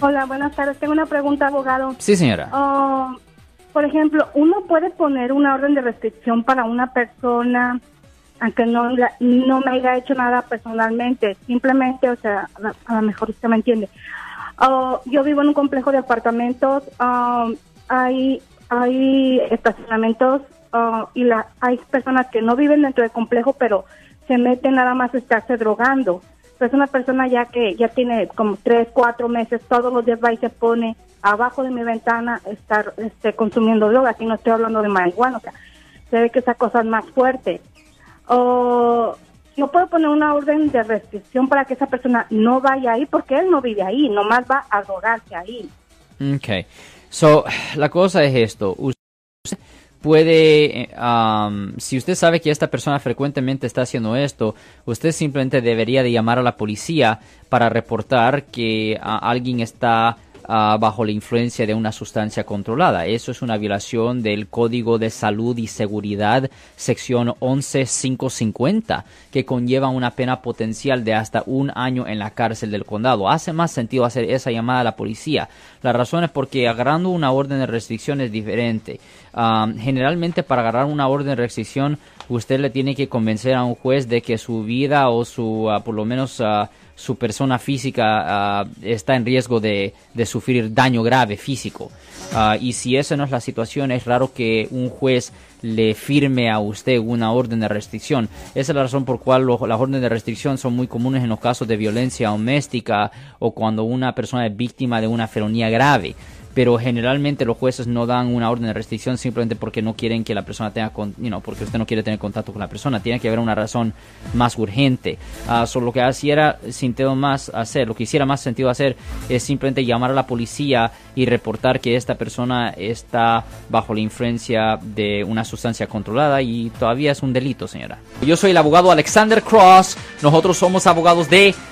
Hola, buenas tardes. Tengo una pregunta, abogado. Sí, señora. Oh, por ejemplo, uno puede poner una orden de restricción para una persona, aunque no, la- no me haya hecho nada personalmente. Simplemente, o sea, a, lo mejor usted me entiende. Oh, yo vivo en un complejo de apartamentos. um, hay, hay estacionamientos y la, hay personas que no viven dentro del complejo, pero se meten nada más a estarse drogando. Pero es una persona ya que ya tiene como tres, cuatro meses, todos los días va y se pone abajo de mi ventana estar este, consumiendo droga. Aquí no estoy hablando de marihuana, o sea, se ve que esa cosa es más fuerte. O no puedo poner una orden de restricción para que esa persona no vaya ahí porque él no vive ahí, nomás va a drogarse ahí. Ok. So, la cosa es esto. Puede, um, si usted sabe que esta persona frecuentemente está haciendo esto, usted simplemente debería de llamar a la policía para reportar que alguien está ah, bajo la influencia de una sustancia controlada. Eso es una violación del Código de Salud y Seguridad, sección 11550, que conlleva una pena potencial de hasta un año en la cárcel del condado. Hace más sentido hacer esa llamada a la policía. La razón es porque agarrando una orden de restricción es diferente. Um, generalmente para agarrar una orden de restricción, usted le tiene que convencer a un juez de que su vida o su, ah, por lo menos, ah, su persona física ah, está en riesgo de, sufrir daño grave físico. Ah, y si esa no es la situación, es raro que un juez le firme a usted una orden de restricción. Esa es la razón por cual lo- las órdenes de restricción son muy comunes en los casos de violencia doméstica o cuando una persona es víctima de una felonía grave pero generalmente los jueces no dan una orden de restricción simplemente porque no quieren que la persona tenga, con, you know, porque usted no quiere tener contacto con la persona. Tiene que haber una razón más urgente. Ah, so, lo que hiciera sentido más hacer, lo que hiciera más sentido hacer es simplemente llamar a la policía y reportar que esta persona está bajo la influencia de una sustancia controlada y todavía es un delito, señora. Yo soy el abogado Alexander Cross. Nosotros somos abogados de